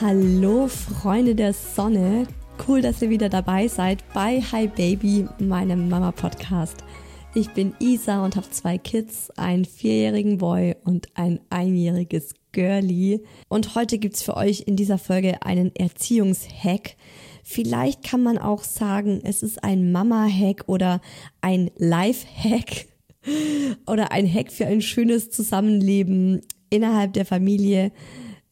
Hallo Freunde der Sonne, cool, dass ihr wieder dabei seid bei Hi Baby, meinem Mama Podcast. Ich bin Isa und habe zwei Kids, einen vierjährigen Boy und ein einjähriges Girlie. Und heute gibt's für euch in dieser Folge einen Erziehungshack. Vielleicht kann man auch sagen, es ist ein Mama-Hack oder ein Life-Hack oder ein Hack für ein schönes Zusammenleben innerhalb der Familie.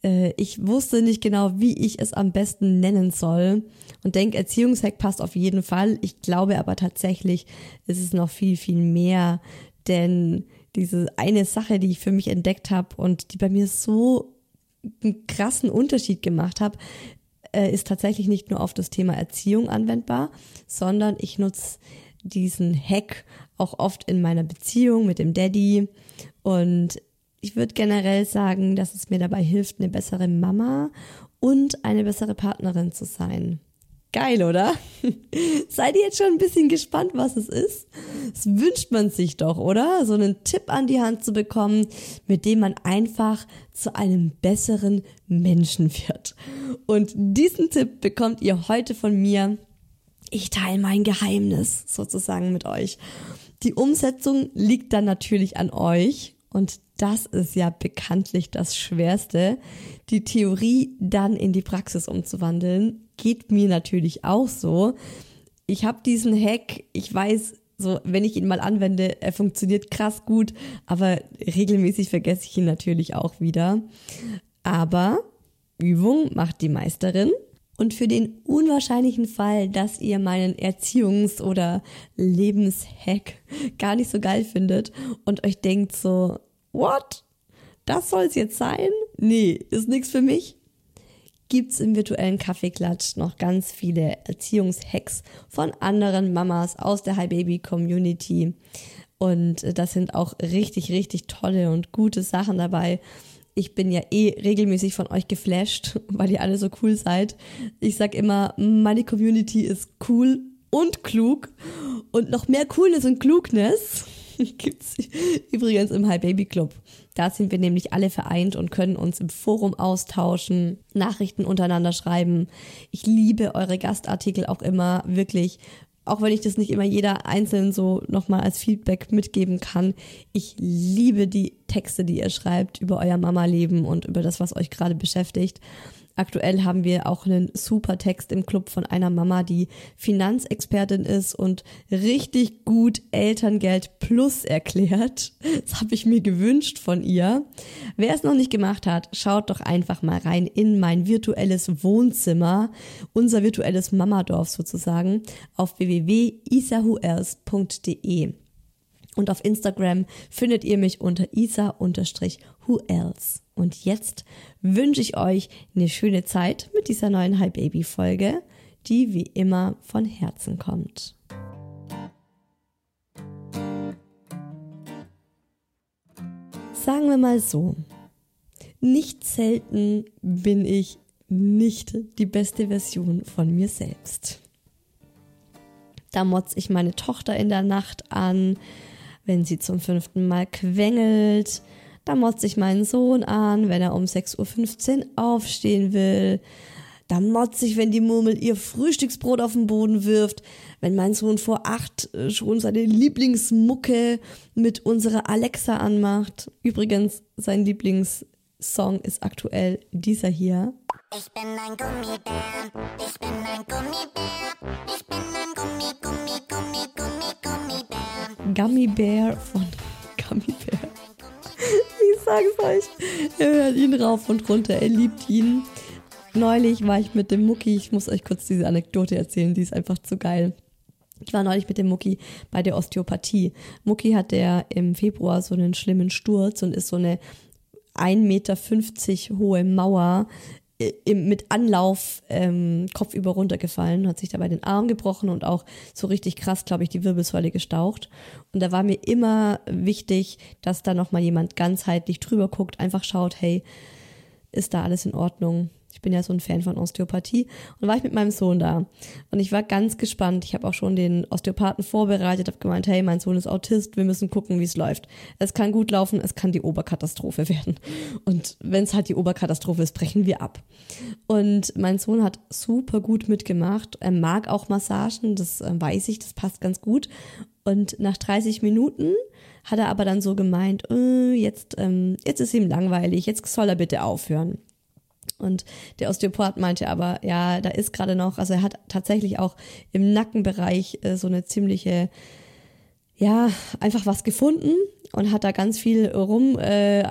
Äh, ich wusste nicht genau, wie ich es am besten nennen soll. Und denke, Erziehungshack passt auf jeden Fall. Ich glaube aber tatsächlich ist es noch viel, viel mehr, denn diese eine Sache, die ich für mich entdeckt habe und die bei mir so einen krassen Unterschied gemacht habe, äh, ist tatsächlich nicht nur auf das Thema Erziehung anwendbar, sondern ich nutze diesen Hack auch oft in meiner Beziehung mit dem Daddy. Und ich würde generell sagen, dass es mir dabei hilft, eine bessere Mama und eine bessere Partnerin zu sein. Geil, oder? Seid ihr jetzt schon ein bisschen gespannt, was es ist? Das wünscht man sich doch, oder? So einen Tipp an die Hand zu bekommen, mit dem man einfach zu einem besseren Menschen wird. Und diesen Tipp bekommt ihr heute von mir. Ich teile mein Geheimnis sozusagen mit euch. Die Umsetzung liegt dann natürlich an euch. Und das ist ja bekanntlich das Schwerste. Die Theorie dann in die Praxis umzuwandeln, geht mir natürlich auch so. Ich habe diesen Hack, ich weiß, so wenn ich ihn mal anwende, er funktioniert krass gut, aber regelmäßig vergesse ich ihn natürlich auch wieder. Aber Übung macht die Meisterin. Und für den unwahrscheinlichen Fall, dass ihr meinen Erziehungs- oder Lebenshack gar nicht so geil findet und euch denkt so, what? Das soll's jetzt sein? Nee, ist nichts für mich. Gibt's im virtuellen Kaffeeklatsch noch ganz viele Erziehungshacks von anderen Mamas aus der Hi Baby Community. Und das sind auch richtig, richtig tolle und gute Sachen dabei. Ich bin ja eh regelmäßig von euch geflasht, weil ihr alle so cool seid. Ich sag immer, meine Community ist cool und klug und noch mehr Coolness und Klugness gibt's übrigens im Hi Baby Club. Da sind wir nämlich alle vereint und können uns im Forum austauschen, Nachrichten untereinander schreiben. Ich liebe eure Gastartikel auch immer, wirklich. Auch wenn ich das nicht immer jeder einzeln so nochmal als Feedback mitgeben kann. Ich liebe die Texte, die ihr schreibt über euer Mama-Leben und über das, was euch gerade beschäftigt. Aktuell haben wir auch einen super Text im Club von einer Mama, die Finanzexpertin ist und richtig gut Elterngeld Plus erklärt. Das habe ich mir gewünscht von ihr. Wer es noch nicht gemacht hat, schaut doch einfach mal rein in mein virtuelles Wohnzimmer, unser virtuelles Mamadorf sozusagen, auf www.isahuels.de. Und auf Instagram findet ihr mich unter isa-whoelse. Und jetzt wünsche ich euch eine schöne Zeit mit dieser neuen Hi Baby Folge, die wie immer von Herzen kommt. Sagen wir mal so, nicht selten bin ich nicht die beste Version von mir selbst. Da motze ich meine Tochter in der Nacht an, wenn sie zum fünften Mal quengelt. Da motze ich meinen Sohn an, wenn er um 6.15 Uhr aufstehen will. Da motze ich, wenn die Murmel ihr Frühstücksbrot auf den Boden wirft. Wenn mein Sohn vor acht äh, schon seine Lieblingsmucke mit unserer Alexa anmacht. Übrigens, sein Lieblingssong ist aktuell dieser hier. Ich bin ein Gummibär, ich bin ein Gummibär, ich bin ein Gummi, Gummi, Gummi, Gummi, Gummibär. Gummibär von Gummibär. Ich sag's euch. Er hört ihn rauf und runter, er liebt ihn. Neulich war ich mit dem Mucki, ich muss euch kurz diese Anekdote erzählen, die ist einfach zu geil. Ich war neulich mit dem Mucki bei der Osteopathie. Mucki hat der im Februar so einen schlimmen Sturz und ist so eine 1,50 Meter hohe Mauer mit Anlauf ähm, kopfüber runtergefallen, hat sich dabei den Arm gebrochen und auch so richtig krass, glaube ich, die Wirbelsäule gestaucht. Und da war mir immer wichtig, dass da nochmal jemand ganzheitlich drüber guckt, einfach schaut, hey, ist da alles in Ordnung? Ich bin ja so ein Fan von Osteopathie. Und war ich mit meinem Sohn da. Und ich war ganz gespannt. Ich habe auch schon den Osteopathen vorbereitet, habe gemeint, hey, mein Sohn ist Autist, wir müssen gucken, wie es läuft. Es kann gut laufen, es kann die Oberkatastrophe werden. Und wenn es halt die Oberkatastrophe ist, brechen wir ab. Und mein Sohn hat super gut mitgemacht. Er mag auch Massagen, das äh, weiß ich, das passt ganz gut. Und nach 30 Minuten hat er aber dann so gemeint, äh, jetzt, ähm, jetzt ist ihm langweilig, jetzt soll er bitte aufhören. Und der Osteopath meinte aber, ja, da ist gerade noch, also er hat tatsächlich auch im Nackenbereich äh, so eine ziemliche, ja, einfach was gefunden und hat da ganz viel rum äh,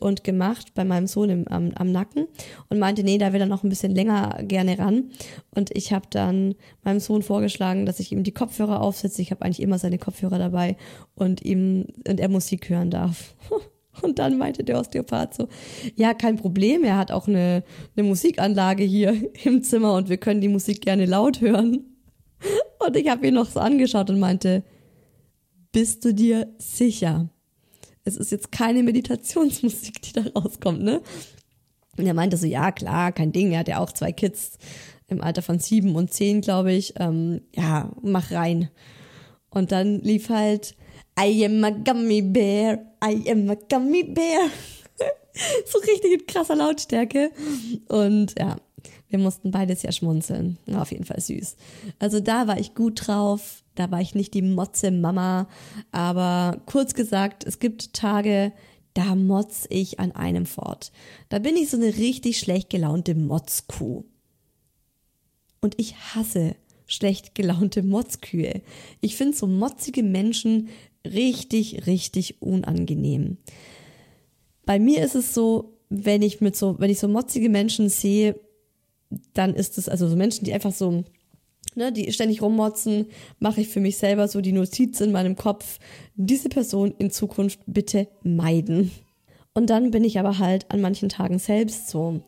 und gemacht bei meinem Sohn im, am, am Nacken und meinte, nee, da will er noch ein bisschen länger gerne ran. Und ich habe dann meinem Sohn vorgeschlagen, dass ich ihm die Kopfhörer aufsetze. Ich habe eigentlich immer seine Kopfhörer dabei und ihm und er Musik hören darf. Und dann meinte der Osteopath so, ja, kein Problem, er hat auch eine, eine Musikanlage hier im Zimmer und wir können die Musik gerne laut hören. Und ich habe ihn noch so angeschaut und meinte, bist du dir sicher? Es ist jetzt keine Meditationsmusik, die da rauskommt, ne? Und er meinte so, ja, klar, kein Ding, er hat ja auch zwei Kids im Alter von sieben und zehn, glaube ich. Ähm, ja, mach rein. Und dann lief halt I am a gummy bear, I am a gummy bear. so richtig in krasser Lautstärke. Und ja, wir mussten beides ja schmunzeln. War auf jeden Fall süß. Also da war ich gut drauf. Da war ich nicht die Motze Mama. Aber kurz gesagt, es gibt Tage, da motz ich an einem fort. Da bin ich so eine richtig schlecht gelaunte Motzkuh. Und ich hasse schlecht gelaunte Motzkühe. Ich finde so motzige Menschen richtig, richtig unangenehm. Bei mir ist es so, wenn ich mit so, wenn ich so motzige Menschen sehe, dann ist es, also so Menschen, die einfach so, ne, die ständig rummotzen, mache ich für mich selber so die Notiz in meinem Kopf, diese Person in Zukunft bitte meiden. Und dann bin ich aber halt an manchen Tagen selbst so.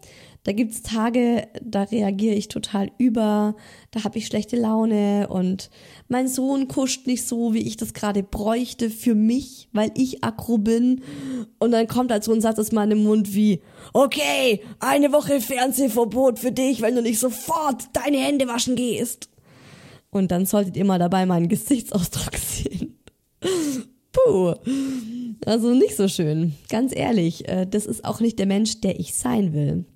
Da gibt's Tage, da reagiere ich total über, da habe ich schlechte Laune und mein Sohn kuscht nicht so, wie ich das gerade bräuchte für mich, weil ich aggro bin. Und dann kommt halt so ein Satz aus meinem Mund wie, okay, eine Woche Fernsehverbot für dich, wenn du nicht sofort deine Hände waschen gehst. Und dann solltet ihr mal dabei meinen Gesichtsausdruck sehen. Puh. Also nicht so schön. Ganz ehrlich, äh, das ist auch nicht der Mensch, der ich sein will.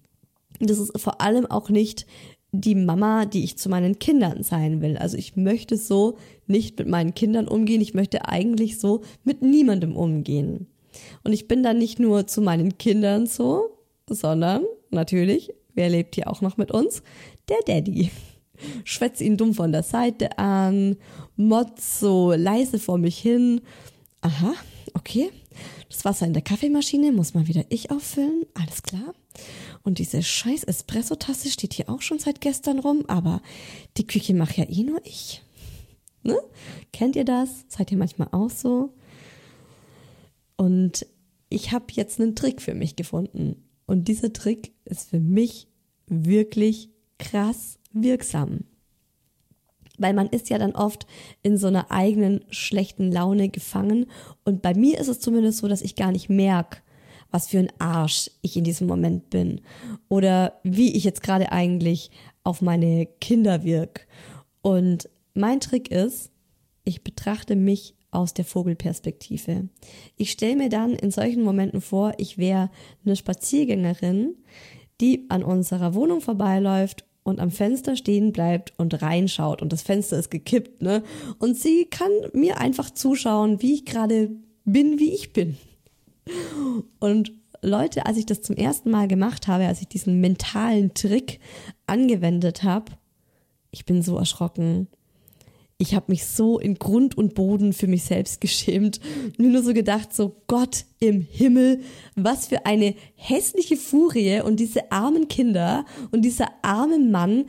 Das ist vor allem auch nicht die Mama, die ich zu meinen Kindern sein will. Also ich möchte so nicht mit meinen Kindern umgehen. Ich möchte eigentlich so mit niemandem umgehen. Und ich bin dann nicht nur zu meinen Kindern so, sondern natürlich wer lebt hier auch noch mit uns? Der Daddy. Schwätze ihn dumm von der Seite an, motz so leise vor mich hin. Aha, okay. Das Wasser in der Kaffeemaschine muss mal wieder ich auffüllen. Alles klar. Und diese scheiß Espresso-Tasse steht hier auch schon seit gestern rum, aber die Küche macht ja eh nur ich. Ne? Kennt ihr das? Seid ihr manchmal auch so? Und ich habe jetzt einen Trick für mich gefunden. Und dieser Trick ist für mich wirklich krass wirksam. Weil man ist ja dann oft in so einer eigenen schlechten Laune gefangen. Und bei mir ist es zumindest so, dass ich gar nicht merke, was für ein Arsch ich in diesem Moment bin. Oder wie ich jetzt gerade eigentlich auf meine Kinder wirke. Und mein Trick ist, ich betrachte mich aus der Vogelperspektive. Ich stelle mir dann in solchen Momenten vor, ich wäre eine Spaziergängerin, die an unserer Wohnung vorbeiläuft und am Fenster stehen bleibt und reinschaut und das Fenster ist gekippt, ne? Und sie kann mir einfach zuschauen, wie ich gerade bin, wie ich bin. Und Leute, als ich das zum ersten Mal gemacht habe, als ich diesen mentalen Trick angewendet habe, ich bin so erschrocken ich habe mich so in Grund und Boden für mich selbst geschämt. Mir nur so gedacht, so Gott im Himmel, was für eine hässliche Furie und diese armen Kinder und dieser arme Mann,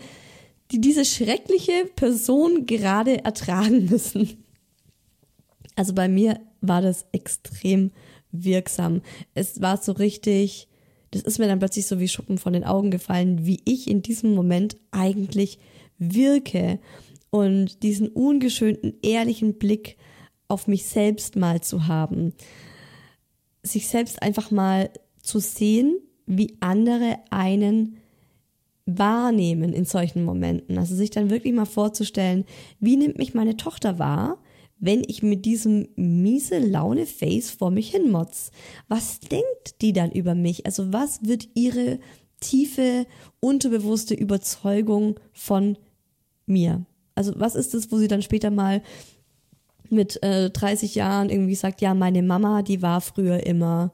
die diese schreckliche Person gerade ertragen müssen. Also bei mir war das extrem wirksam. Es war so richtig, das ist mir dann plötzlich so wie Schuppen von den Augen gefallen, wie ich in diesem Moment eigentlich wirke und diesen ungeschönten, ehrlichen Blick auf mich selbst mal zu haben. Sich selbst einfach mal zu sehen, wie andere einen wahrnehmen in solchen Momenten. Also sich dann wirklich mal vorzustellen, wie nimmt mich meine Tochter wahr, wenn ich mit diesem miese Laune Face vor mich hinmotz? Was denkt die dann über mich? Also was wird ihre tiefe, unterbewusste Überzeugung von mir? Also was ist es, wo sie dann später mal mit äh, 30 Jahren irgendwie sagt, ja, meine Mama, die war früher immer.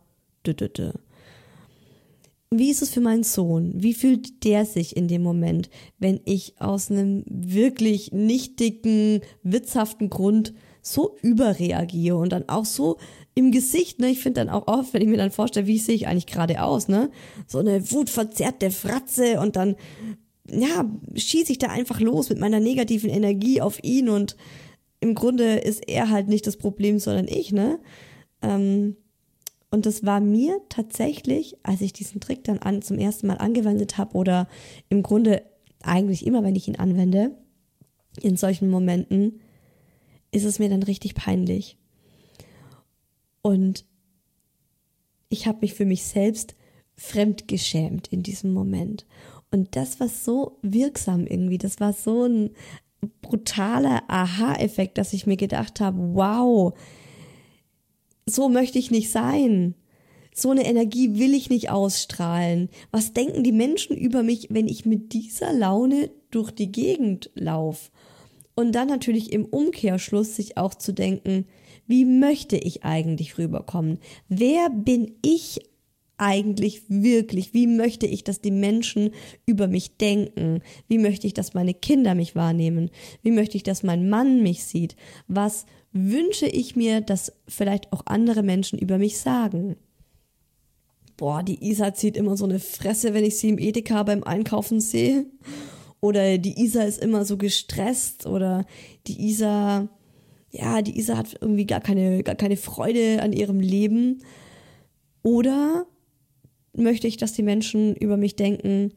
Wie ist es für meinen Sohn? Wie fühlt der sich in dem Moment, wenn ich aus einem wirklich nichtigen, witzhaften Grund so überreagiere und dann auch so im Gesicht, ne? Ich finde dann auch oft, wenn ich mir dann vorstelle, wie sehe ich eigentlich gerade aus, ne? So eine wutverzerrte Fratze und dann ja, schieße ich da einfach los mit meiner negativen Energie auf ihn und im Grunde ist er halt nicht das Problem, sondern ich, ne? Ähm, und das war mir tatsächlich, als ich diesen Trick dann an, zum ersten Mal angewendet habe oder im Grunde eigentlich immer, wenn ich ihn anwende, in solchen Momenten, ist es mir dann richtig peinlich. Und ich habe mich für mich selbst fremdgeschämt in diesem Moment. Und das war so wirksam irgendwie. Das war so ein brutaler Aha-Effekt, dass ich mir gedacht habe, wow, so möchte ich nicht sein. So eine Energie will ich nicht ausstrahlen. Was denken die Menschen über mich, wenn ich mit dieser Laune durch die Gegend laufe? Und dann natürlich im Umkehrschluss sich auch zu denken, wie möchte ich eigentlich rüberkommen? Wer bin ich eigentlich wirklich? Wie möchte ich, dass die Menschen über mich denken? Wie möchte ich, dass meine Kinder mich wahrnehmen? Wie möchte ich, dass mein Mann mich sieht? Was wünsche ich mir, dass vielleicht auch andere Menschen über mich sagen? Boah, die Isa zieht immer so eine Fresse, wenn ich sie im Edeka beim Einkaufen sehe. Oder die Isa ist immer so gestresst. Oder die Isa, ja, die Isa hat irgendwie gar keine, gar keine Freude an ihrem Leben. Oder möchte ich, dass die Menschen über mich denken,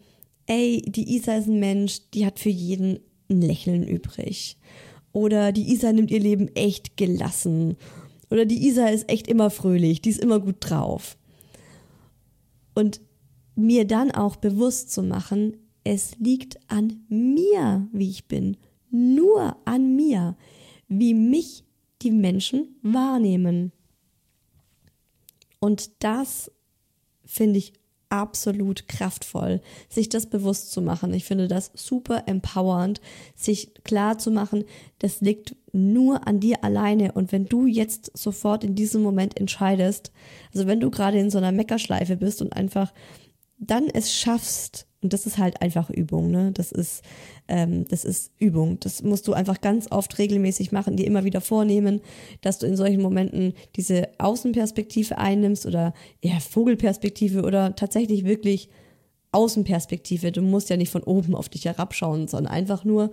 ey, die Isa ist ein Mensch, die hat für jeden ein Lächeln übrig. Oder die Isa nimmt ihr Leben echt gelassen. Oder die Isa ist echt immer fröhlich, die ist immer gut drauf. Und mir dann auch bewusst zu machen, es liegt an mir, wie ich bin. Nur an mir, wie mich die Menschen wahrnehmen. Und das finde ich absolut kraftvoll, sich das bewusst zu machen. Ich finde das super empowernd, sich klar zu machen, das liegt nur an dir alleine. Und wenn du jetzt sofort in diesem Moment entscheidest, also wenn du gerade in so einer Meckerschleife bist und einfach dann es schaffst, Und das ist halt einfach Übung, ne? Das ist, ähm, das ist Übung. Das musst du einfach ganz oft regelmäßig machen, dir immer wieder vornehmen, dass du in solchen Momenten diese Außenperspektive einnimmst oder eher Vogelperspektive oder tatsächlich wirklich Außenperspektive. Du musst ja nicht von oben auf dich herabschauen, sondern einfach nur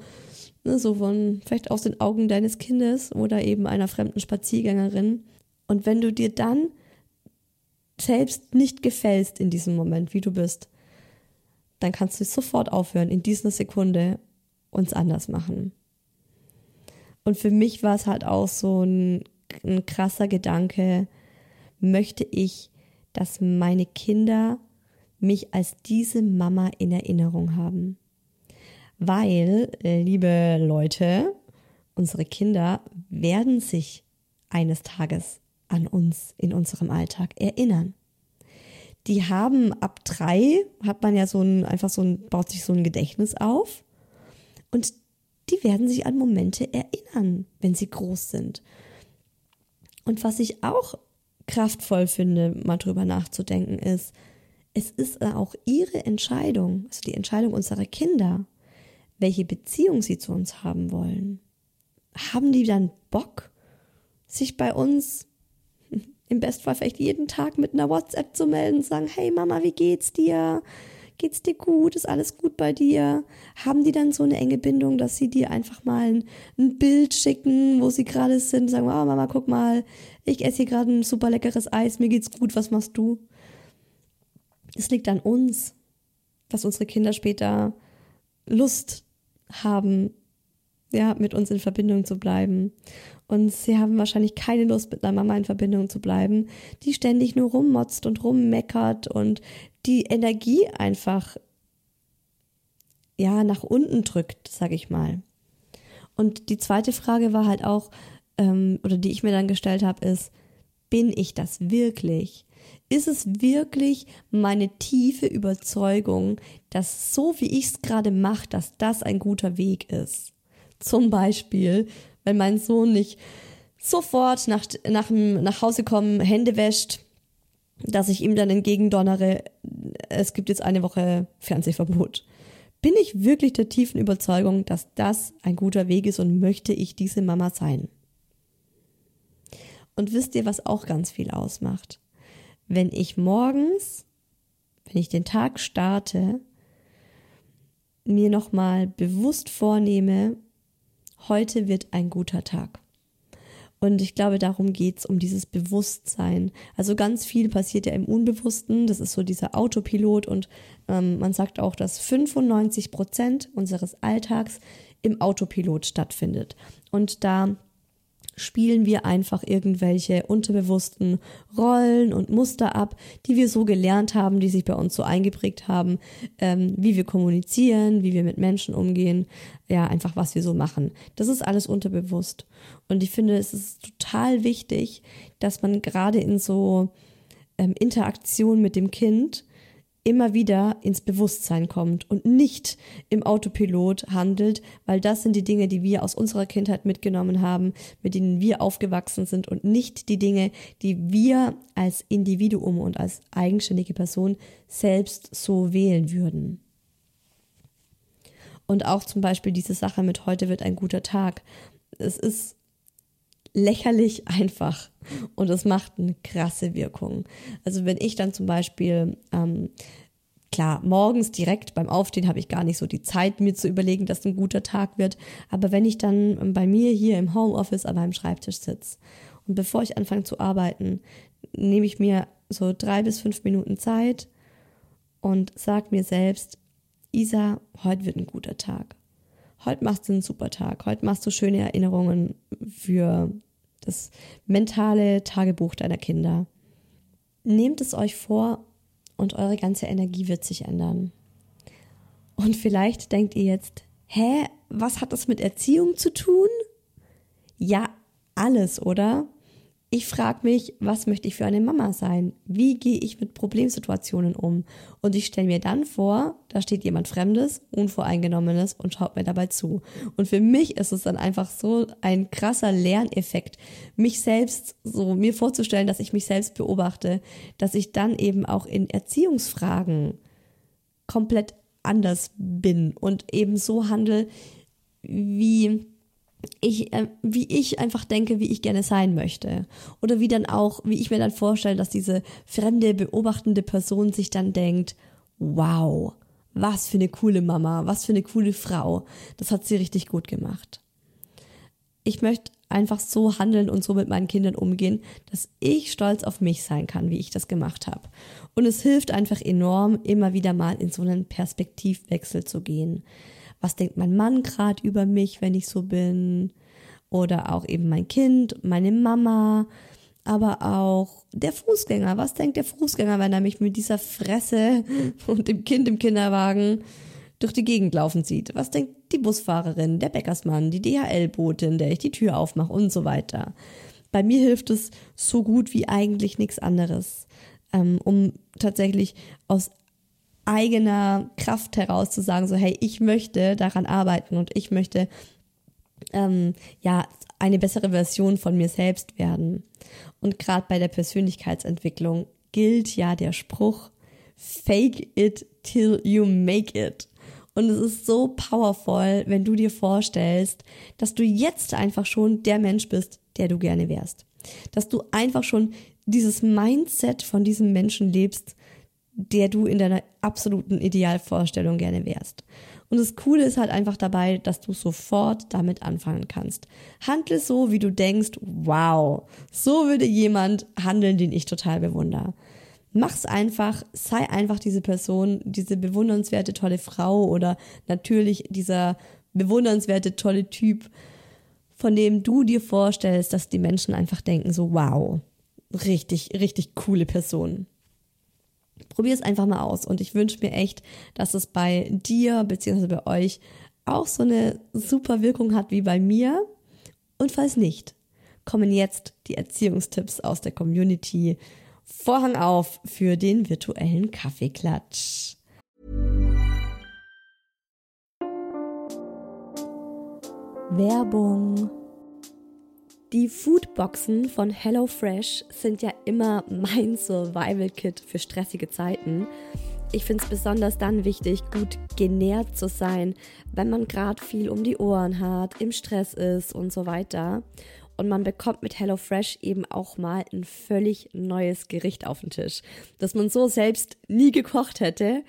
ne, so von vielleicht aus den Augen deines Kindes oder eben einer fremden Spaziergängerin. Und wenn du dir dann selbst nicht gefällst in diesem Moment, wie du bist, dann kannst du sofort aufhören, in dieser Sekunde uns anders machen. Und für mich war es halt auch so ein, ein krasser Gedanke, möchte ich, dass meine Kinder mich als diese Mama in Erinnerung haben. Weil, liebe Leute, unsere Kinder werden sich eines Tages an uns in unserem Alltag erinnern die haben ab drei, hat man ja so ein, einfach so ein, baut sich so ein Gedächtnis auf. Und die werden sich an Momente erinnern, wenn sie groß sind. Und was ich auch kraftvoll finde, mal drüber nachzudenken, ist, es ist auch ihre Entscheidung, also die Entscheidung unserer Kinder, welche Beziehung sie zu uns haben wollen. Haben die dann Bock, sich bei uns im Bestfall vielleicht jeden Tag mit einer WhatsApp zu melden, sagen, hey Mama, wie geht's dir? Geht's dir gut? Ist alles gut bei dir? Haben die dann so eine enge Bindung, dass sie dir einfach mal ein, ein Bild schicken, wo sie gerade sind, sagen, oh Mama, guck mal, ich esse hier gerade ein super leckeres Eis, mir geht's gut, was machst du? Es liegt an uns, dass unsere Kinder später Lust haben, ja, mit uns in Verbindung zu bleiben. Und sie haben wahrscheinlich keine Lust, mit einer Mama in Verbindung zu bleiben, die ständig nur rummotzt und rummeckert und die Energie einfach, ja, nach unten drückt, sag ich mal. Und die zweite Frage war halt auch, ähm, oder die ich mir dann gestellt habe, ist, bin ich das wirklich? Ist es wirklich meine tiefe Überzeugung, dass so wie ich es gerade mache, dass das ein guter Weg ist? Zum Beispiel, wenn mein Sohn nicht sofort nach, nach, nach Hause kommen, Hände wäscht, dass ich ihm dann entgegendonnere, es gibt jetzt eine Woche Fernsehverbot. Bin ich wirklich der tiefen Überzeugung, dass das ein guter Weg ist und möchte ich diese Mama sein? Und wisst ihr, was auch ganz viel ausmacht? Wenn ich morgens, wenn ich den Tag starte, mir nochmal bewusst vornehme, heute wird ein guter Tag. Und ich glaube, darum geht's um dieses Bewusstsein. Also ganz viel passiert ja im Unbewussten. Das ist so dieser Autopilot. Und ähm, man sagt auch, dass 95 Prozent unseres Alltags im Autopilot stattfindet. Und da spielen wir einfach irgendwelche unterbewussten Rollen und Muster ab, die wir so gelernt haben, die sich bei uns so eingeprägt haben, ähm, wie wir kommunizieren, wie wir mit Menschen umgehen, ja, einfach was wir so machen. Das ist alles unterbewusst. Und ich finde, es ist total wichtig, dass man gerade in so ähm, Interaktion mit dem Kind immer wieder ins Bewusstsein kommt und nicht im Autopilot handelt, weil das sind die Dinge, die wir aus unserer Kindheit mitgenommen haben, mit denen wir aufgewachsen sind und nicht die Dinge, die wir als Individuum und als eigenständige Person selbst so wählen würden. Und auch zum Beispiel diese Sache mit heute wird ein guter Tag. Es ist lächerlich einfach und es macht eine krasse Wirkung. Also wenn ich dann zum Beispiel, ähm, klar, morgens direkt beim Aufstehen habe ich gar nicht so die Zeit, mir zu überlegen, dass ein guter Tag wird. Aber wenn ich dann bei mir hier im Homeoffice an meinem Schreibtisch sitze und bevor ich anfange zu arbeiten, nehme ich mir so drei bis fünf Minuten Zeit und sage mir selbst, Isa, heute wird ein guter Tag. Heute machst du einen super Tag. Heute machst du schöne Erinnerungen für das mentale Tagebuch deiner Kinder. Nehmt es euch vor und eure ganze Energie wird sich ändern. Und vielleicht denkt ihr jetzt, hä, was hat das mit Erziehung zu tun? Ja, alles, oder? Ich frage mich, was möchte ich für eine Mama sein? Wie gehe ich mit Problemsituationen um? Und ich stelle mir dann vor, da steht jemand Fremdes, Unvoreingenommenes und schaut mir dabei zu. Und für mich ist es dann einfach so ein krasser Lerneffekt, mich selbst so mir vorzustellen, dass ich mich selbst beobachte, dass ich dann eben auch in Erziehungsfragen komplett anders bin und eben so handle, wie ich, äh, wie ich einfach denke, wie ich gerne sein möchte. Oder wie dann auch, wie ich mir dann vorstelle, dass diese fremde, beobachtende Person sich dann denkt, wow, was für eine coole Mama, was für eine coole Frau. Das hat sie richtig gut gemacht. Ich möchte einfach so handeln und so mit meinen Kindern umgehen, dass ich stolz auf mich sein kann, wie ich das gemacht habe. Und es hilft einfach enorm, immer wieder mal in so einen Perspektivwechsel zu gehen. Was denkt mein Mann gerade über mich, wenn ich so bin? Oder auch eben mein Kind, meine Mama, aber auch der Fußgänger. Was denkt der Fußgänger, wenn er mich mit dieser Fresse und dem Kind im Kinderwagen durch die Gegend laufen sieht? Was denkt die Busfahrerin, der Bäckersmann, die DHL-Botin, der ich die Tür aufmache und so weiter? Bei mir hilft es so gut wie eigentlich nichts anderes, ähm, um tatsächlich aus eigener Kraft heraus zu sagen, so hey, ich möchte daran arbeiten und ich möchte ähm, ja eine bessere Version von mir selbst werden. Und gerade bei der Persönlichkeitsentwicklung gilt ja der Spruch, fake it till you make it. Und es ist so powerful, wenn du dir vorstellst, dass du jetzt einfach schon der Mensch bist, der du gerne wärst. Dass du einfach schon dieses Mindset von diesem Menschen lebst, der du in deiner absoluten Idealvorstellung gerne wärst. Und das Coole ist halt einfach dabei, dass du sofort damit anfangen kannst. Handle so, wie du denkst, wow, so würde jemand handeln, den ich total bewundere. Mach's einfach, sei einfach diese Person, diese bewundernswerte tolle Frau oder natürlich dieser bewundernswerte tolle Typ, von dem du dir vorstellst, dass die Menschen einfach denken so wow, richtig, richtig coole Person. Probier es einfach mal aus und ich wünsche mir echt, dass es bei dir bzw. bei euch auch so eine super Wirkung hat wie bei mir. Und falls nicht, kommen jetzt die Erziehungstipps aus der Community. Vorhang auf für den virtuellen Kaffeeklatsch. Werbung die Foodboxen von HelloFresh sind ja immer mein Survival-Kit für stressige Zeiten. Ich finde es besonders dann wichtig, gut genährt zu sein, wenn man gerade viel um die Ohren hat, im Stress ist und so weiter. Und man bekommt mit HelloFresh eben auch mal ein völlig neues Gericht auf den Tisch, das man so selbst nie gekocht hätte.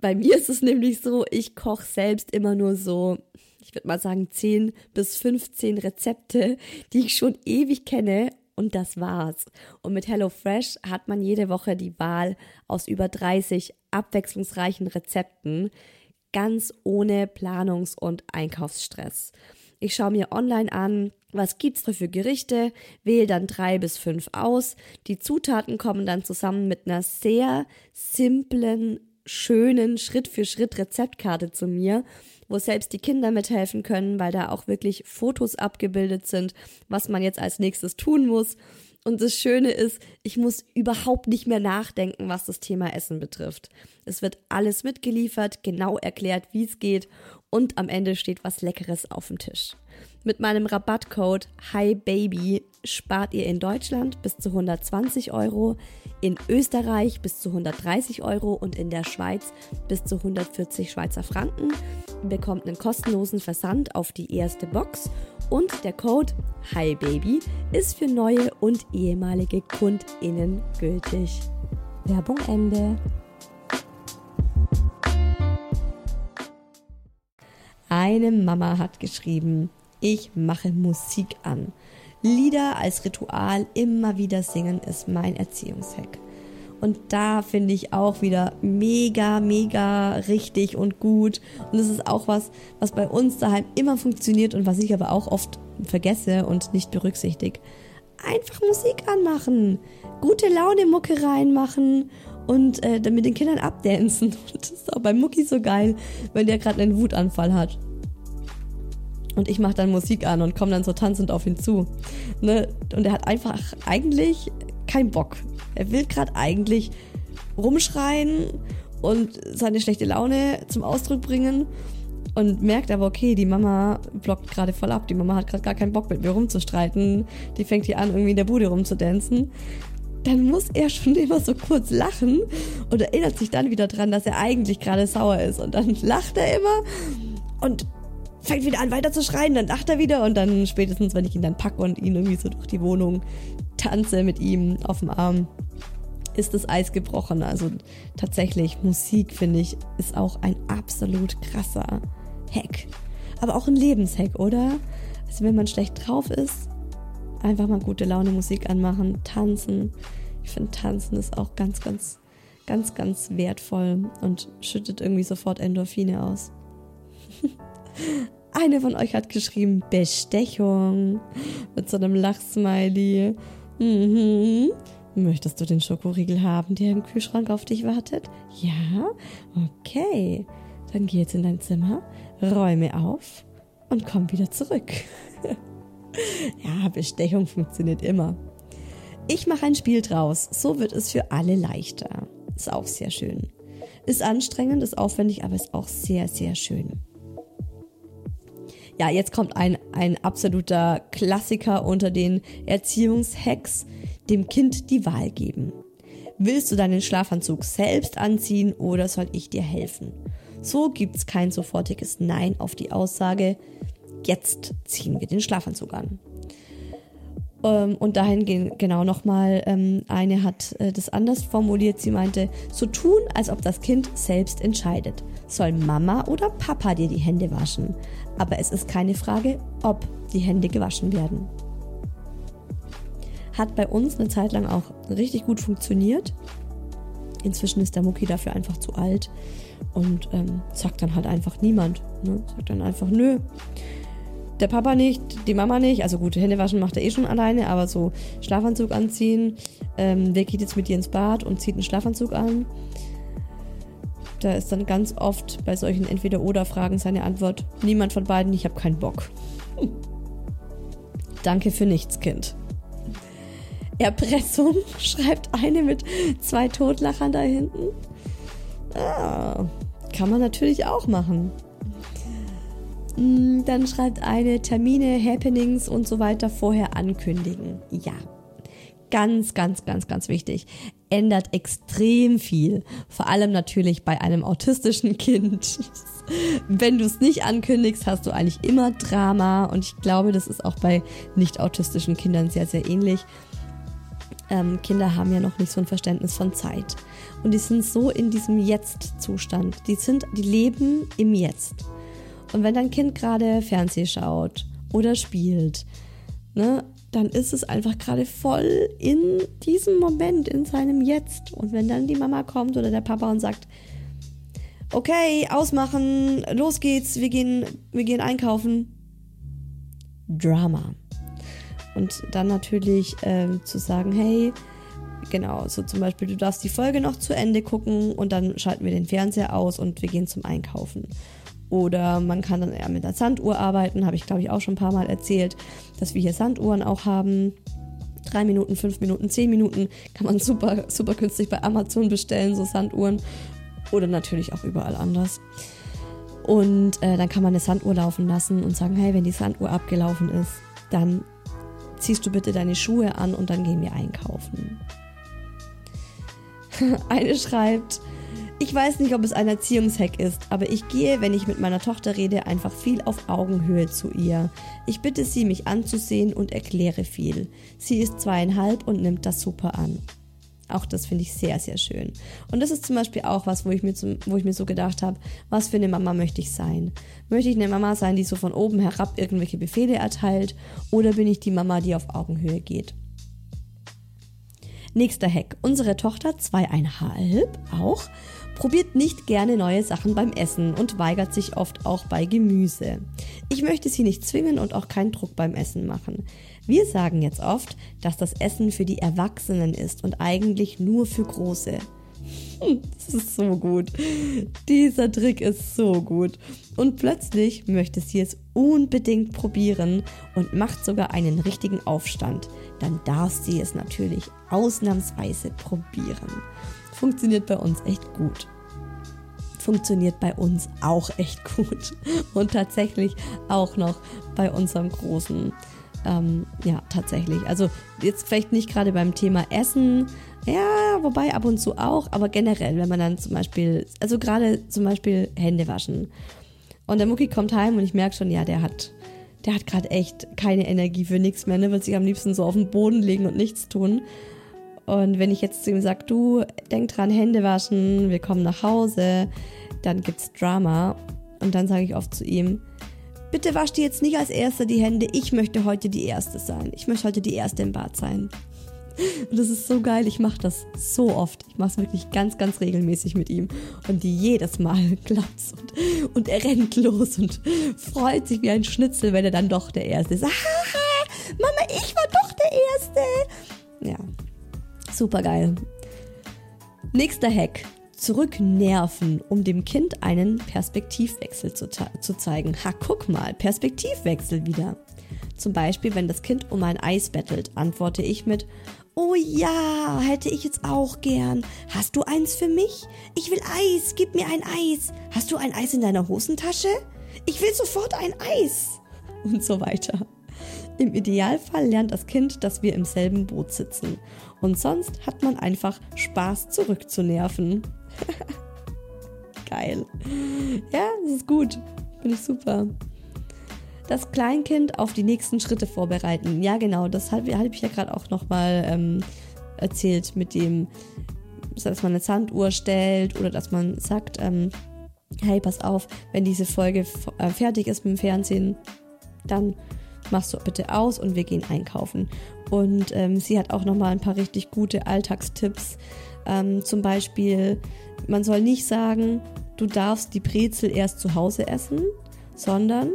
Bei mir ist es nämlich so, ich koche selbst immer nur so ich würde mal sagen, 10 bis 15 Rezepte, die ich schon ewig kenne und das war's. Und mit HelloFresh hat man jede Woche die Wahl aus über 30 abwechslungsreichen Rezepten, ganz ohne Planungs- und Einkaufsstress. Ich schaue mir online an, was gibt's da für Gerichte, wähle dann drei bis fünf aus. Die Zutaten kommen dann zusammen mit einer sehr simplen, schönen Schritt-für-Schritt-Rezeptkarte zu mir wo selbst die Kinder mithelfen können, weil da auch wirklich Fotos abgebildet sind, was man jetzt als nächstes tun muss. Und das Schöne ist, ich muss überhaupt nicht mehr nachdenken, was das Thema Essen betrifft. Es wird alles mitgeliefert, genau erklärt, wie es geht und am Ende steht was Leckeres auf dem Tisch. Mit meinem Rabattcode HiBaby spart ihr in Deutschland bis zu 120 Euro, in Österreich bis zu 130 Euro und in der Schweiz bis zu 140 Schweizer Franken. Bekommt einen kostenlosen Versand auf die erste Box und der Code HiBaby ist für neue und ehemalige KundInnen gültig. Werbung Ende. Eine Mama hat geschrieben, ich mache Musik an. Lieder als Ritual immer wieder singen ist mein Erziehungshack. Und da finde ich auch wieder mega, mega richtig und gut. Und das ist auch was, was bei uns daheim immer funktioniert und was ich aber auch oft vergesse und nicht berücksichtige. Einfach Musik anmachen, gute Laune Mucke reinmachen und äh, dann mit den Kindern abdancen. Das ist auch bei Mucki so geil, wenn der gerade einen Wutanfall hat. Und ich mache dann Musik an und komme dann so tanzend auf ihn zu. Ne? Und er hat einfach eigentlich keinen Bock. Er will gerade eigentlich rumschreien und seine schlechte Laune zum Ausdruck bringen und merkt aber, okay, die Mama blockt gerade voll ab. Die Mama hat gerade gar keinen Bock mit mir rumzustreiten. Die fängt hier an, irgendwie in der Bude rumzudanzen. Dann muss er schon immer so kurz lachen und erinnert sich dann wieder dran, dass er eigentlich gerade sauer ist. Und dann lacht er immer und fängt wieder an weiter zu schreien, dann lacht er wieder und dann spätestens, wenn ich ihn dann packe und ihn irgendwie so durch die Wohnung tanze mit ihm auf dem Arm, ist das Eis gebrochen. Also tatsächlich, Musik finde ich, ist auch ein absolut krasser Hack. Aber auch ein Lebenshack, oder? Also wenn man schlecht drauf ist, einfach mal gute Laune Musik anmachen, tanzen. Ich finde, tanzen ist auch ganz, ganz, ganz, ganz wertvoll und schüttet irgendwie sofort Endorphine aus. Eine von euch hat geschrieben Bestechung mit so einem Lachsmiley. Mhm. Möchtest du den Schokoriegel haben, der im Kühlschrank auf dich wartet? Ja? Okay. Dann geh jetzt in dein Zimmer, räume auf und komm wieder zurück. ja, Bestechung funktioniert immer. Ich mache ein Spiel draus. So wird es für alle leichter. Ist auch sehr schön. Ist anstrengend, ist aufwendig, aber ist auch sehr, sehr schön. Ja, jetzt kommt ein, ein absoluter Klassiker unter den Erziehungshacks, dem Kind die Wahl geben. Willst du deinen Schlafanzug selbst anziehen oder soll ich dir helfen? So gibt's kein sofortiges Nein auf die Aussage, jetzt ziehen wir den Schlafanzug an. Ähm, und dahin genau nochmal, ähm, eine hat äh, das anders formuliert. Sie meinte, so tun, als ob das Kind selbst entscheidet. Soll Mama oder Papa dir die Hände waschen? Aber es ist keine Frage, ob die Hände gewaschen werden. Hat bei uns eine Zeit lang auch richtig gut funktioniert. Inzwischen ist der Mucki dafür einfach zu alt und ähm, sagt dann halt einfach niemand. Ne? Sagt dann einfach, nö, der Papa nicht, die Mama nicht. Also gut, Hände waschen macht er eh schon alleine, aber so Schlafanzug anziehen. Ähm, wer geht jetzt mit dir ins Bad und zieht einen Schlafanzug an? Da ist dann ganz oft bei solchen Entweder-Oder-Fragen seine Antwort: Niemand von beiden, ich habe keinen Bock. Danke für nichts, Kind. Erpressung, schreibt eine mit zwei Totlachern da hinten. Ah, kann man natürlich auch machen. Mm, dann schreibt eine Termine, Happenings und so weiter vorher ankündigen. Ja. Ganz, ganz, ganz, ganz wichtig. Ändert extrem viel. Vor allem natürlich bei einem autistischen Kind. Wenn du es nicht ankündigst, hast du eigentlich immer Drama. Und ich glaube, das ist auch bei nicht autistischen Kindern sehr, sehr ähnlich. Ähm, Kinder haben ja noch nicht so ein Verständnis von Zeit. Und die sind so in diesem Jetzt-Zustand. Die die leben im Jetzt. Und wenn dein Kind gerade Fernseh schaut oder spielt, ne, dann ist es einfach gerade voll in diesem Moment, in seinem Jetzt. Und wenn dann die Mama kommt oder der Papa und sagt, okay, ausmachen, los geht's, wir gehen, wir gehen einkaufen. Drama. Und dann natürlich äh, zu sagen, hey, genau, so zum Beispiel, du darfst die Folge noch zu Ende gucken und dann schalten wir den Fernseher aus und wir gehen zum Einkaufen. Oder man kann dann eher mit einer Sanduhr arbeiten, habe ich glaube ich auch schon ein paar Mal erzählt, dass wir hier Sanduhren auch haben. Drei Minuten, fünf Minuten, zehn Minuten kann man super, super günstig bei Amazon bestellen, so Sanduhren. Oder natürlich auch überall anders. Und äh, dann kann man eine Sanduhr laufen lassen und sagen, hey, wenn die Sanduhr abgelaufen ist, dann ziehst du bitte deine Schuhe an und dann gehen wir einkaufen. Eine schreibt, ich weiß nicht, ob es ein Erziehungshack ist, aber ich gehe, wenn ich mit meiner Tochter rede, einfach viel auf Augenhöhe zu ihr. Ich bitte sie, mich anzusehen und erkläre viel. Sie ist zweieinhalb und nimmt das super an. Auch das finde ich sehr, sehr schön. Und das ist zum Beispiel auch was, wo ich mir, zum, wo ich mir so gedacht habe, was für eine Mama möchte ich sein? Möchte ich eine Mama sein, die so von oben herab irgendwelche Befehle erteilt? Oder bin ich die Mama, die auf Augenhöhe geht? Nächster Hack. Unsere Tochter, zweieinhalb, auch, probiert nicht gerne neue Sachen beim Essen und weigert sich oft auch bei Gemüse. Ich möchte sie nicht zwingen und auch keinen Druck beim Essen machen. Wir sagen jetzt oft, dass das Essen für die Erwachsenen ist und eigentlich nur für Große. Hm, das ist so gut. Dieser Trick ist so gut. Und plötzlich möchte sie es unbedingt probieren und macht sogar einen richtigen Aufstand. Dann darf sie es natürlich ausnahmsweise probieren funktioniert bei uns echt gut. Funktioniert bei uns auch echt gut. Und tatsächlich auch noch bei unserem großen. Ähm, ja, tatsächlich. Also jetzt vielleicht nicht gerade beim Thema Essen, Ja, wobei ab und zu auch, aber generell, wenn man dann zum Beispiel, also gerade zum Beispiel Hände waschen. Und der Mucki kommt heim und ich merke schon, ja, der hat, der hat gerade echt keine Energie für nichts mehr, ne? Wird sich am liebsten so auf den Boden legen und nichts tun. Und wenn ich jetzt zu ihm sage, du, denk dran, Hände waschen, wir kommen nach Hause, dann gibt's Drama. Und dann sage ich oft zu ihm, bitte wasch dir jetzt nicht als Erster die Hände, ich möchte heute die Erste sein. Ich möchte heute die Erste im Bad sein. Und das ist so geil, ich mache das so oft. Ich mache es wirklich ganz, ganz regelmäßig mit ihm. Und jedes Mal klappt's und, und er rennt los und freut sich wie ein Schnitzel, wenn er dann doch der Erste ist. Haha, Mama, ich war doch der Erste. Ja, super geil. Nächster Hack. Zurücknerven, um dem Kind einen Perspektivwechsel zu, zu zeigen. Ha, guck mal, Perspektivwechsel wieder. Zum Beispiel, wenn das Kind um ein Eis bettelt, antworte ich mit, Oh ja, hätte ich jetzt auch gern. Hast du eins für mich? Ich will Eis, gib mir ein Eis. Hast du ein Eis in deiner Hosentasche? Ich will sofort ein Eis. Und so weiter. Im Idealfall lernt das Kind, dass wir im selben Boot sitzen. Und sonst hat man einfach Spaß zurückzunerven. Geil. Ja, das ist gut. Finde ich super das Kleinkind auf die nächsten Schritte vorbereiten. Ja, genau, das habe hab ich ja gerade auch nochmal ähm, erzählt mit dem, dass man eine Sanduhr stellt oder dass man sagt, ähm, hey, pass auf, wenn diese Folge äh, fertig ist mit dem Fernsehen, dann machst du bitte aus und wir gehen einkaufen. Und ähm, sie hat auch nochmal ein paar richtig gute Alltagstipps. Ähm, zum Beispiel, man soll nicht sagen, du darfst die Brezel erst zu Hause essen, sondern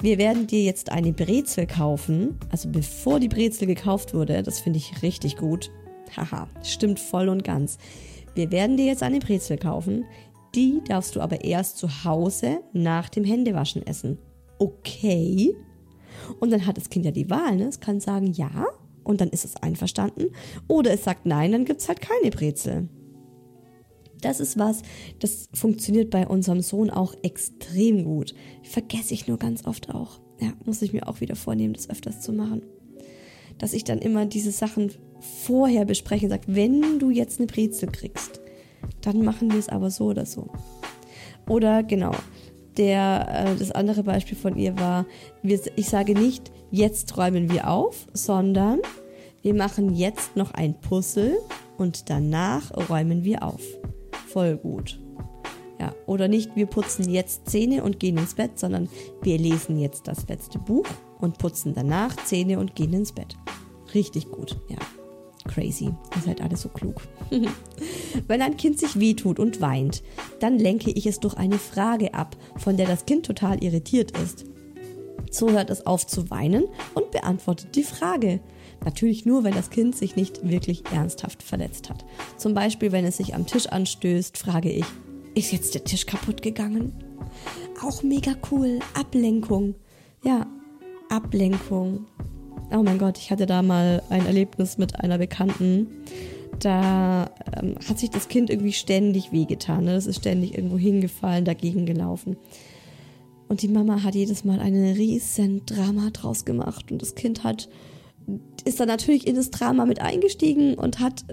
wir werden dir jetzt eine Brezel kaufen, also bevor die Brezel gekauft wurde, das finde ich richtig gut. Haha, stimmt voll und ganz. Wir werden dir jetzt eine Brezel kaufen, die darfst du aber erst zu Hause nach dem Händewaschen essen. Okay. Und dann hat das Kind ja die Wahl, ne? Es kann sagen ja und dann ist es einverstanden. Oder es sagt nein, dann gibt es halt keine Brezel. Das ist was, das funktioniert bei unserem Sohn auch extrem gut. Vergesse ich nur ganz oft auch. Ja, muss ich mir auch wieder vornehmen, das öfters zu machen. Dass ich dann immer diese Sachen vorher bespreche und sage, wenn du jetzt eine Brezel kriegst, dann machen wir es aber so oder so. Oder genau, der, äh, das andere Beispiel von ihr war, wir, ich sage nicht, jetzt räumen wir auf, sondern wir machen jetzt noch ein Puzzle und danach räumen wir auf voll gut. Ja, oder nicht, wir putzen jetzt Zähne und gehen ins Bett, sondern wir lesen jetzt das letzte Buch und putzen danach Zähne und gehen ins Bett. Richtig gut, ja. Crazy. Ihr seid alle so klug. Wenn ein Kind sich wehtut und weint, dann lenke ich es durch eine Frage ab, von der das Kind total irritiert ist. So hört es auf zu weinen und beantwortet die Frage. Natürlich nur, wenn das Kind sich nicht wirklich ernsthaft verletzt hat. Zum Beispiel, wenn es sich am Tisch anstößt, frage ich, ist jetzt der Tisch kaputt gegangen? Auch mega cool. Ablenkung. Ja, Ablenkung. Oh mein Gott, ich hatte da mal ein Erlebnis mit einer Bekannten. Da ähm, hat sich das Kind irgendwie ständig wehgetan. Ne? Das ist ständig irgendwo hingefallen, dagegen gelaufen. Und die Mama hat jedes Mal eine riesen Drama draus gemacht. Und das Kind hat ist dann natürlich in das Drama mit eingestiegen und hat,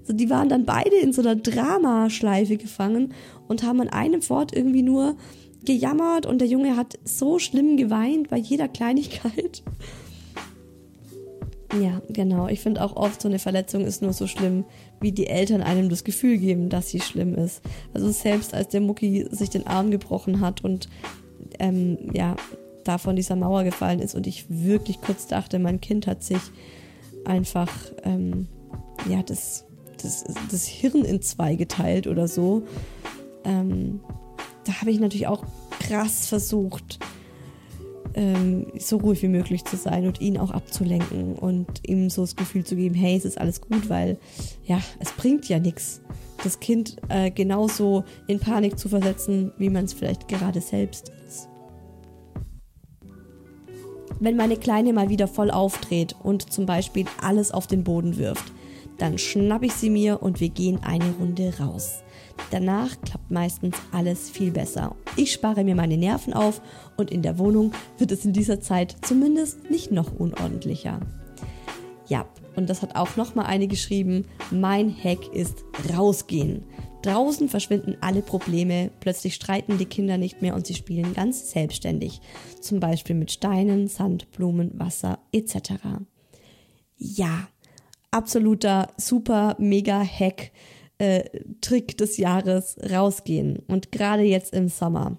also die waren dann beide in so einer Dramaschleife gefangen und haben an einem Wort irgendwie nur gejammert und der Junge hat so schlimm geweint bei jeder Kleinigkeit. Ja, genau. Ich finde auch oft, so eine Verletzung ist nur so schlimm, wie die Eltern einem das Gefühl geben, dass sie schlimm ist. Also selbst als der Mucki sich den Arm gebrochen hat und ähm, ja, da von dieser Mauer gefallen ist und ich wirklich kurz dachte, mein Kind hat sich einfach ähm, ja, das, das, das Hirn in zwei geteilt oder so. Ähm, da habe ich natürlich auch krass versucht, ähm, so ruhig wie möglich zu sein und ihn auch abzulenken und ihm so das Gefühl zu geben, hey, es ist alles gut, weil ja, es bringt ja nichts, das Kind äh, genauso in Panik zu versetzen, wie man es vielleicht gerade selbst ist wenn meine Kleine mal wieder voll aufdreht und zum Beispiel alles auf den Boden wirft, dann schnapp ich sie mir und wir gehen eine Runde raus. Danach klappt meistens alles viel besser. Ich spare mir meine Nerven auf und in der Wohnung wird es in dieser Zeit zumindest nicht noch unordentlicher. Ja, Und das hat auch nochmal eine geschrieben, mein Hack ist rausgehen. Draußen verschwinden alle Probleme, plötzlich streiten die Kinder nicht mehr und sie spielen ganz selbstständig. Zum Beispiel mit Steinen, Sand, Blumen, Wasser etc. Ja, absoluter super mega Hack. Äh, Trick des Jahres rausgehen und gerade jetzt im Sommer.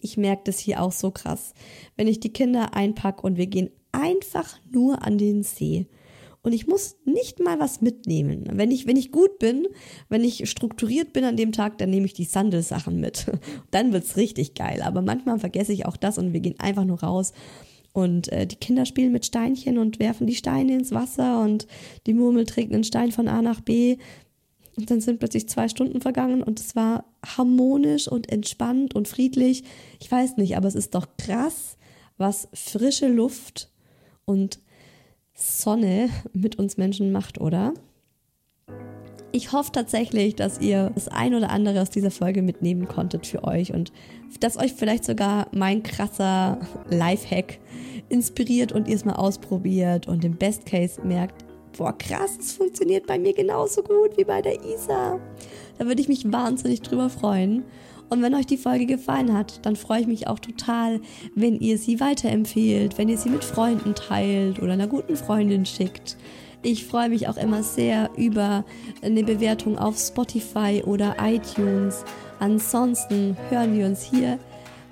Ich merke das hier auch so krass. Wenn ich die Kinder einpacke und wir gehen einfach nur an den See und ich muss nicht mal was mitnehmen. Wenn ich, wenn ich gut bin, wenn ich strukturiert bin an dem Tag, dann nehme ich die Sandelsachen mit. Dann wird's richtig geil. Aber manchmal vergesse ich auch das und wir gehen einfach nur raus. Und äh, die Kinder spielen mit Steinchen und werfen die Steine ins Wasser und die Murmel trägt einen Stein von A nach B. Und dann sind plötzlich zwei Stunden vergangen und es war harmonisch und entspannt und friedlich. Ich weiß nicht, aber es ist doch krass, was frische Luft und Sonne mit uns Menschen macht, oder? Ich hoffe tatsächlich, dass ihr das ein oder andere aus dieser Folge mitnehmen konntet für euch und dass euch vielleicht sogar mein krasser Lifehack inspiriert und ihr es mal ausprobiert und im Best Case merkt, boah krass, es funktioniert bei mir genauso gut wie bei der Isa. Da würde ich mich wahnsinnig drüber freuen. Und wenn euch die Folge gefallen hat, dann freue ich mich auch total, wenn ihr sie weiterempfehlt, wenn ihr sie mit Freunden teilt oder einer guten Freundin schickt. Ich freue mich auch immer sehr über eine Bewertung auf Spotify oder iTunes. Ansonsten hören wir uns hier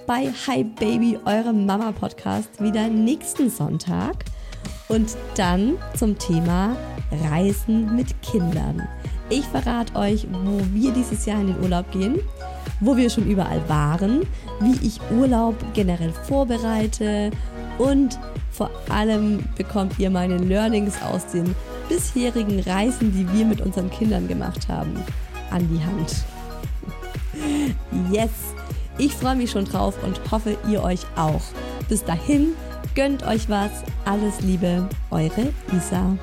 bei Hi Baby, eurem Mama Podcast, wieder nächsten Sonntag. Und dann zum Thema Reisen mit Kindern. Ich verrate euch, wo wir dieses Jahr in den Urlaub gehen wo wir schon überall waren, wie ich Urlaub generell vorbereite und vor allem bekommt ihr meine Learnings aus den bisherigen Reisen, die wir mit unseren Kindern gemacht haben, an die Hand. Yes, ich freue mich schon drauf und hoffe, ihr euch auch. Bis dahin, gönnt euch was. Alles Liebe, eure Isa.